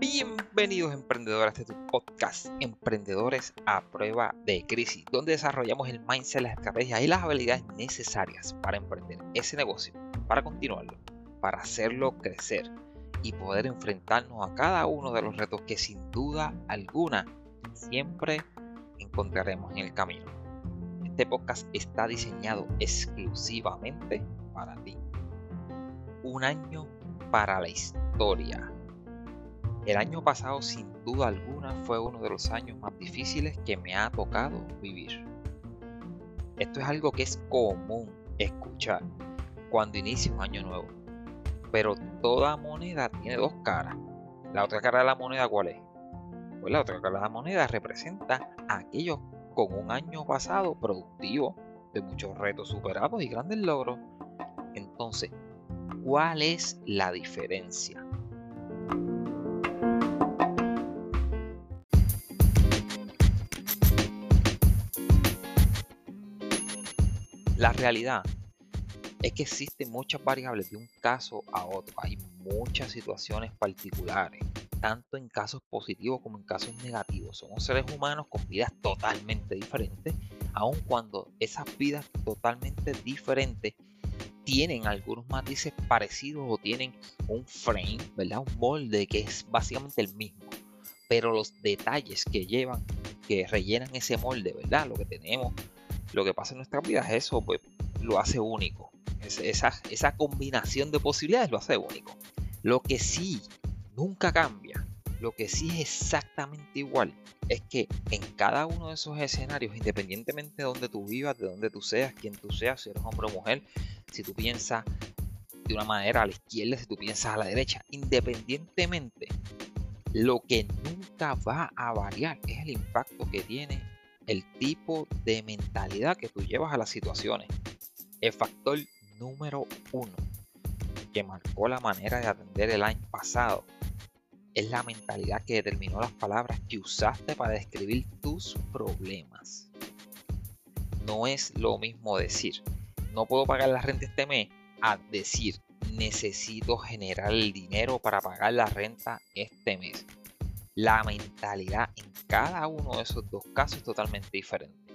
Bienvenidos emprendedores a este podcast Emprendedores a prueba de crisis, donde desarrollamos el mindset, las estrategias y las habilidades necesarias para emprender ese negocio, para continuarlo, para hacerlo crecer y poder enfrentarnos a cada uno de los retos que sin duda alguna siempre encontraremos en el camino. Este podcast está diseñado exclusivamente para ti. Un año para la historia el año pasado sin duda alguna fue uno de los años más difíciles que me ha tocado vivir. Esto es algo que es común escuchar cuando inicia un año nuevo. Pero toda moneda tiene dos caras. La otra cara de la moneda cuál es? Pues la otra cara de la moneda representa a aquellos con un año pasado productivo, de muchos retos superados y grandes logros. Entonces, ¿cuál es la diferencia? La realidad es que existen muchas variables de un caso a otro. Hay muchas situaciones particulares, tanto en casos positivos como en casos negativos. Somos seres humanos con vidas totalmente diferentes, aun cuando esas vidas totalmente diferentes tienen algunos matices parecidos o tienen un frame, ¿verdad? Un molde que es básicamente el mismo. Pero los detalles que llevan, que rellenan ese molde, ¿verdad? Lo que tenemos lo que pasa en nuestra vida es eso, pues lo hace único. esa, esa combinación de posibilidades lo hace único. Lo que sí nunca cambia, lo que sí es exactamente igual, es que en cada uno de esos escenarios, independientemente de donde tú vivas, de donde tú seas, quién tú seas, si eres hombre o mujer, si tú piensas de una manera a la izquierda, si tú piensas a la derecha, independientemente, lo que nunca va a variar es el impacto que tiene el tipo de mentalidad que tú llevas a las situaciones. El factor número uno que marcó la manera de atender el año pasado es la mentalidad que determinó las palabras que usaste para describir tus problemas. No es lo mismo decir, no puedo pagar la renta este mes, a decir, necesito generar el dinero para pagar la renta este mes la mentalidad en cada uno de esos dos casos es totalmente diferente.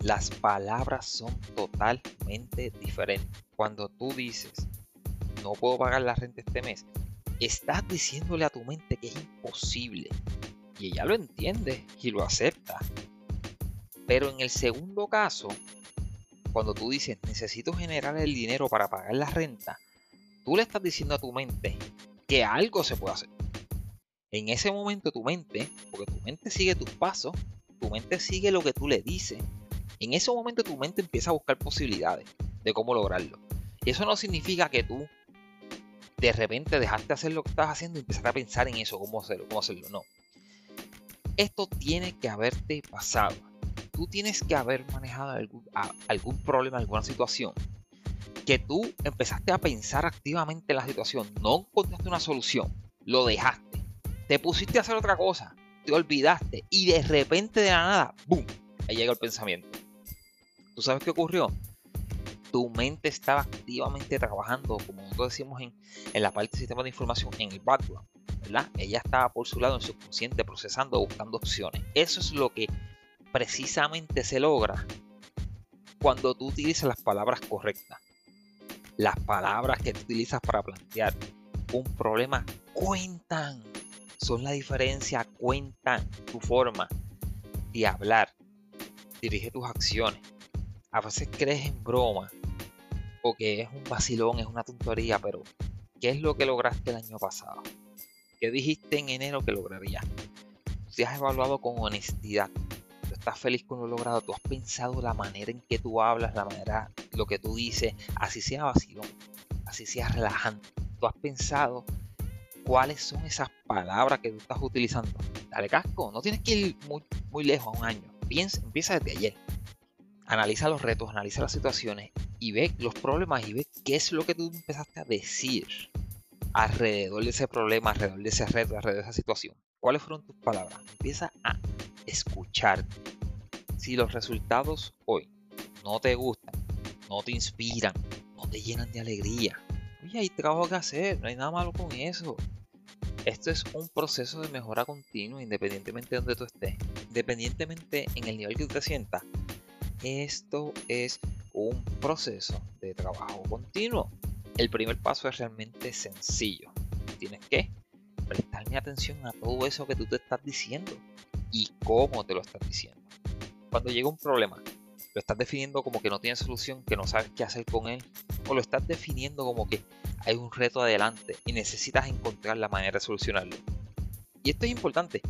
Las palabras son totalmente diferentes. Cuando tú dices, no puedo pagar la renta este mes, estás diciéndole a tu mente que es imposible. Y ella lo entiende y lo acepta. Pero en el segundo caso, cuando tú dices, necesito generar el dinero para pagar la renta, tú le estás diciendo a tu mente que algo se puede hacer en ese momento tu mente, porque tu mente sigue tus pasos, tu mente sigue lo que tú le dices, en ese momento tu mente empieza a buscar posibilidades de cómo lograrlo. Y eso no significa que tú de repente dejaste de hacer lo que estás haciendo y empezaste a pensar en eso, cómo hacerlo, cómo hacerlo. No. Esto tiene que haberte pasado. Tú tienes que haber manejado algún, problema, alguna situación. Que tú empezaste a pensar activamente en la situación. No encontraste una solución. Lo dejaste te pusiste a hacer otra cosa, te olvidaste y de repente de la nada, ¡boom! Ahí llega el pensamiento. ¿Tú sabes qué ocurrió? Tu mente estaba activamente trabajando, como nosotros decimos en, en la parte del sistema de información, en el background, ¿verdad? Ella estaba por su lado en su subconsciente procesando, buscando opciones. Eso es lo que precisamente se logra cuando tú utilizas las palabras correctas. Las palabras que tú utilizas para plantear un problema cuentan son la diferencia, cuentan tu forma de hablar, dirige tus acciones. A veces crees en broma o que es un vacilón, es una tontería, pero ¿qué es lo que lograste el año pasado? ¿Qué dijiste en enero que lograrías? Te has evaluado con honestidad. Estás feliz con lo logrado. Tú has pensado la manera en que tú hablas, la manera, lo que tú dices, así sea vacilón, así sea relajante. Tú has pensado cuáles son esas palabras que tú estás utilizando. Dale casco, no tienes que ir muy, muy lejos a un año. Piensa, empieza desde ayer. Analiza los retos, analiza las situaciones y ve los problemas y ve qué es lo que tú empezaste a decir alrededor de ese problema, alrededor de ese reto, alrededor de esa situación. ¿Cuáles fueron tus palabras? Empieza a escucharte. Si los resultados hoy no te gustan, no te inspiran, no te llenan de alegría. Oye, hay trabajo que hacer, no hay nada malo con eso. Esto es un proceso de mejora continua, independientemente de donde tú estés, independientemente en el nivel que tú te sientas. Esto es un proceso de trabajo continuo. El primer paso es realmente sencillo. Tienes que prestarme atención a todo eso que tú te estás diciendo y cómo te lo estás diciendo. Cuando llega un problema, lo estás definiendo como que no tiene solución, que no sabes qué hacer con él, o lo estás definiendo como que hay un reto adelante y necesitas encontrar la manera de solucionarlo. Y esto es importante.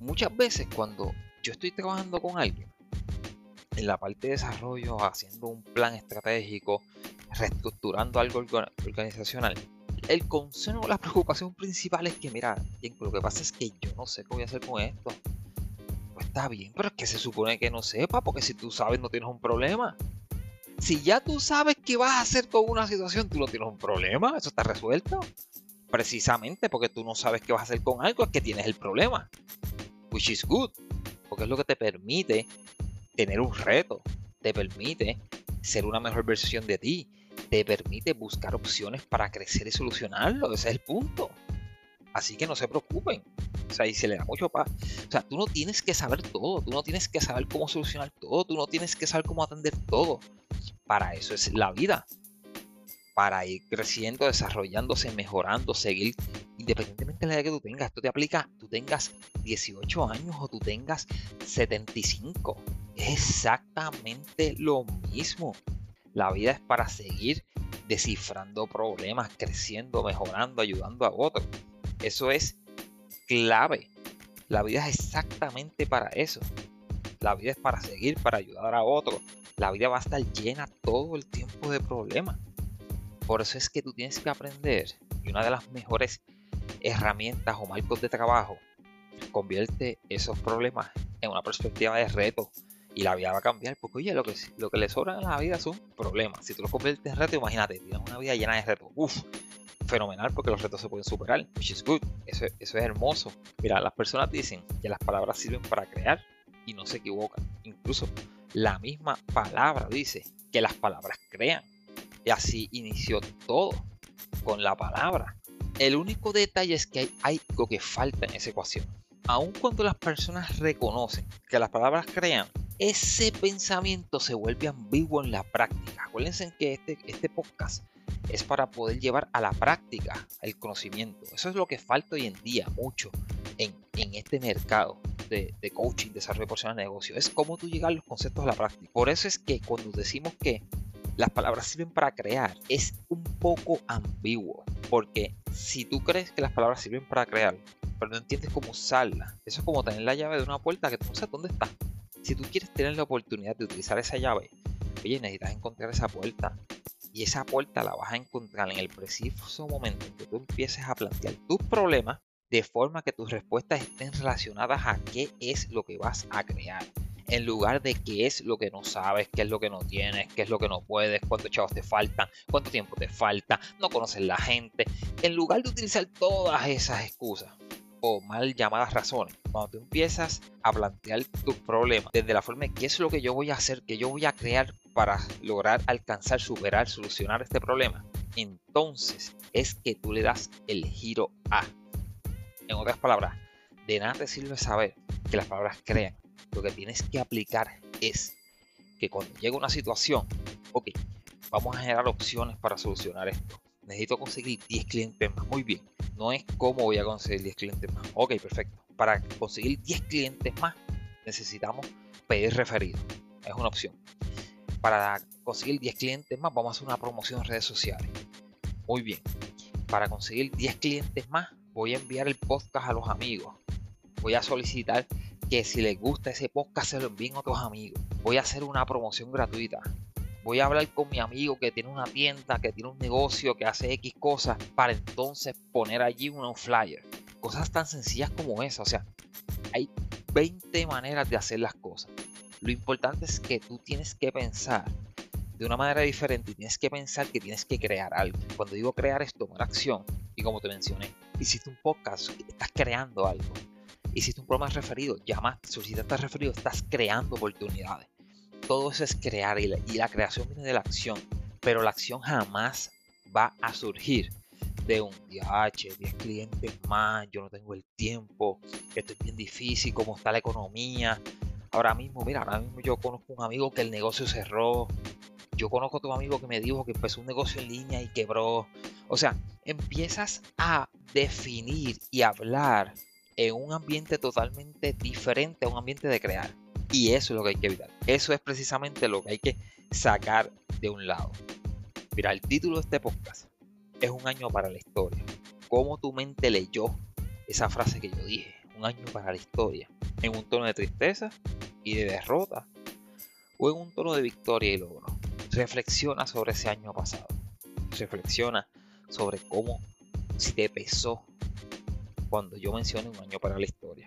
Muchas veces cuando yo estoy trabajando con alguien, en la parte de desarrollo, haciendo un plan estratégico, reestructurando algo organizacional, el consejo, la preocupación principal es que, mira, lo que pasa es que yo no sé qué voy a hacer con esto. Pues está bien, pero es que se supone que no sepa, porque si tú sabes no tienes un problema. Si ya tú sabes qué vas a hacer con una situación, tú no tienes un problema, eso está resuelto. Precisamente porque tú no sabes qué vas a hacer con algo, es que tienes el problema. Which is good, porque es lo que te permite tener un reto, te permite ser una mejor versión de ti, te permite buscar opciones para crecer y solucionarlo. Ese es el punto. Así que no se preocupen. O sea, y se le da mucho paz. O sea, tú no tienes que saber todo, tú no tienes que saber cómo solucionar todo, tú no tienes que saber cómo atender todo. Para eso es la vida. Para ir creciendo, desarrollándose, mejorando, seguir, independientemente de la edad que tú tengas. Esto te aplica, tú tengas 18 años o tú tengas 75. Es exactamente lo mismo. La vida es para seguir descifrando problemas, creciendo, mejorando, ayudando a otros. Eso es clave. La vida es exactamente para eso. La vida es para seguir, para ayudar a otros. La vida va a estar llena todo el tiempo de problemas. Por eso es que tú tienes que aprender. Y una de las mejores herramientas o marcos de trabajo convierte esos problemas en una perspectiva de reto, y la vida va a cambiar, porque oye, lo que, lo que le sobra en la vida son problemas. Si tú los conviertes en reto, imagínate, tienes una vida llena de retos. Uf, fenomenal porque los retos se pueden superar, which is good. Eso, eso es hermoso. Mira, las personas dicen que las palabras sirven para crear y no se equivocan. Incluso la misma palabra dice que las palabras crean. Y así inició todo con la palabra. El único detalle es que hay algo que falta en esa ecuación. Aun cuando las personas reconocen que las palabras crean, ese pensamiento se vuelve ambiguo en la práctica. Acuérdense que este, este podcast es para poder llevar a la práctica el conocimiento. Eso es lo que falta hoy en día mucho en, este mercado de, de, coaching, desarrollo personal de negocio. Es cómo tú llegar los conceptos a la práctica. Por eso es que cuando decimos que las palabras sirven para crear, es un poco ambiguo. Porque si tú crees que las palabras sirven para crear, pero no entiendes cómo usarlas, eso es como tener la llave de una puerta que tú no sabes dónde está si tú quieres tener la oportunidad de utilizar esa llave, oye, necesitas encontrar esa puerta. Y esa puerta la vas a encontrar en el preciso momento en que tú empieces a plantear tus problemas de forma que tus respuestas estén relacionadas a qué es lo que vas a crear. En lugar de qué es lo que no sabes, qué es lo que no tienes, qué es lo que no puedes, cuántos chavos te faltan, cuánto tiempo te falta, no conoces la gente. En lugar de utilizar todas esas excusas, o mal llamadas razones. Cuando tú empiezas a plantear tus problemas desde la forma de qué es lo que yo voy a hacer, que yo voy a crear para lograr alcanzar, superar, solucionar este problema, entonces es que tú le das el giro A. En otras palabras, de nada te sirve saber que las palabras crean. Lo que tienes que aplicar es que cuando llega una situación, ok, vamos a generar opciones para solucionar esto necesito conseguir 10 clientes más. Muy bien. No es cómo voy a conseguir 10 clientes más. Ok, perfecto. Para conseguir 10 clientes más necesitamos pedir referido. Es una opción. Para conseguir 10 clientes más vamos a hacer una promoción en redes sociales. Muy bien. Para conseguir 10 clientes más voy a enviar el podcast a los amigos. Voy a solicitar que si les gusta ese podcast se lo envíen a otros amigos. Voy a hacer una promoción gratuita voy a hablar con mi amigo que tiene una tienda, que tiene un negocio, que hace X cosas, para entonces poner allí un flyer. Cosas tan sencillas como esa. O sea, hay 20 maneras de hacer las cosas. Lo importante es que tú tienes que pensar de una manera diferente y tienes que pensar que tienes que crear algo. Cuando digo crear es tomar acción. Y como te mencioné, hiciste un podcast, estás creando algo. Hiciste un programa referido, llamas, solicitaste referido, estás creando oportunidades todo eso es crear y la, creación viene de la acción. Pero la acción jamás va a surgir de un DH, 10 clientes más, yo no tengo el tiempo, esto es bien difícil, cómo está la economía. Ahora mismo, mira, ahora mismo yo conozco un amigo que el negocio cerró. Yo conozco a otro amigo que me dijo que empezó un negocio en línea y quebró. O sea, empiezas a definir y hablar en un ambiente totalmente diferente a un ambiente de crear. Y eso es lo que hay que evitar. Eso es precisamente lo que hay que sacar de un lado. Mira, el título de este podcast es un año para la historia. ¿Cómo tu mente leyó esa frase que yo dije? Un año para la historia. ¿En un tono de tristeza de derrota? ¿O en un tono de victoria y logro? Reflexiona sobre ese año pasado. Reflexiona sobre cómo, si te pesó cuando yo mencioné un año para la historia.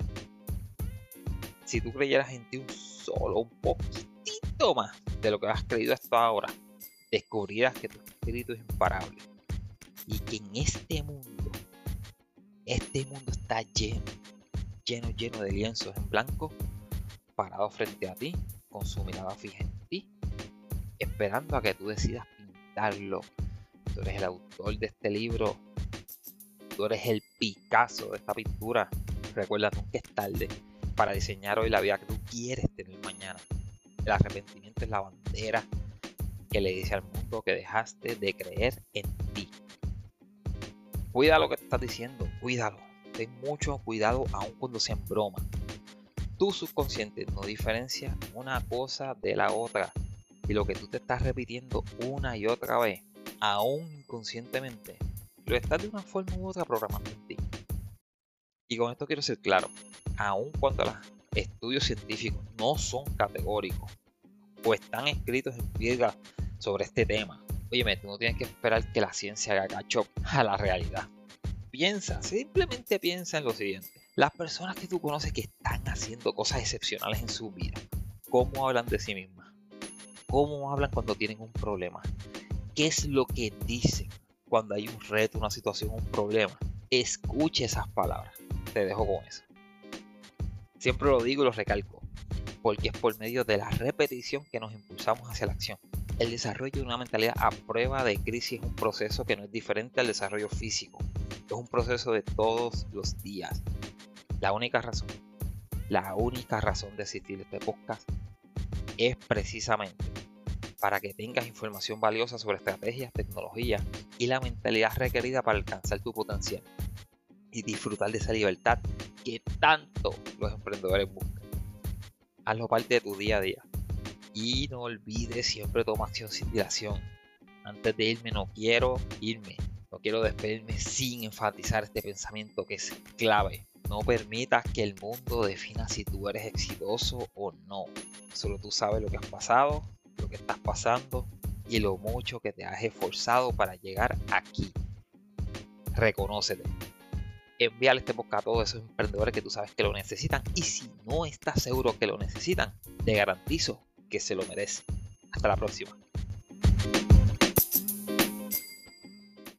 Si tú creyeras en ti un solo, un poquitito más de lo que has creído hasta ahora, descubrirás que tu espíritu es imparable y que en este mundo, este mundo está lleno, lleno, lleno de lienzos en blanco, parado frente a ti, con su mirada fija en ti, esperando a que tú decidas pintarlo. Tú eres el autor de este libro tú eres el Picasso de esta pintura. Recuerda, nunca es tarde para diseñar hoy la vida que tú quieres tener mañana. El arrepentimiento es la bandera que le dice al mundo que dejaste de creer en ti. Cuida lo que te estás diciendo, cuídalo. Ten mucho cuidado aun cuando sea en broma. Tu subconsciente no diferencia una cosa de la otra. Y lo que tú te estás repitiendo una y otra vez, aún inconscientemente, lo estás de una forma u otra programando en ti. Y con esto quiero ser claro, aun cuando los estudios científicos no son categóricos o están escritos en piedra sobre este tema, oye, tú no tienes que esperar que la ciencia haga cacho a la realidad. Piensa, simplemente piensa en lo siguiente. Las personas que tú conoces que están haciendo cosas excepcionales en su vida, ¿cómo hablan de sí mismas? ¿Cómo hablan cuando tienen un problema? ¿Qué es lo que dicen? cuando hay un reto, una situación, un problema. Escuche esas palabras. Te dejo con eso. Siempre lo digo y lo recalco, porque es por medio de la repetición que nos impulsamos hacia la acción. El desarrollo de una mentalidad a prueba de crisis es un proceso que no es diferente al desarrollo físico. Es un proceso de todos los días. La única razón, la única razón de existir este podcast es precisamente para que tengas información valiosa sobre estrategias, tecnología y la mentalidad requerida para alcanzar tu potencial y disfrutar de esa libertad que tanto los emprendedores buscan. Hazlo parte de tu día a día y no olvides siempre tomar acción sin dilación. Antes de irme no quiero irme, no quiero despedirme sin enfatizar este pensamiento que es clave. No permitas que el mundo defina si tú eres exitoso o no. Solo tú sabes lo que has pasado lo que estás pasando y lo mucho que te has esforzado para llegar aquí. Reconócete. Envíale este podcast a todos esos emprendedores que tú sabes que lo necesitan. Y si no estás seguro que lo necesitan, te garantizo que se lo merece. Hasta la próxima.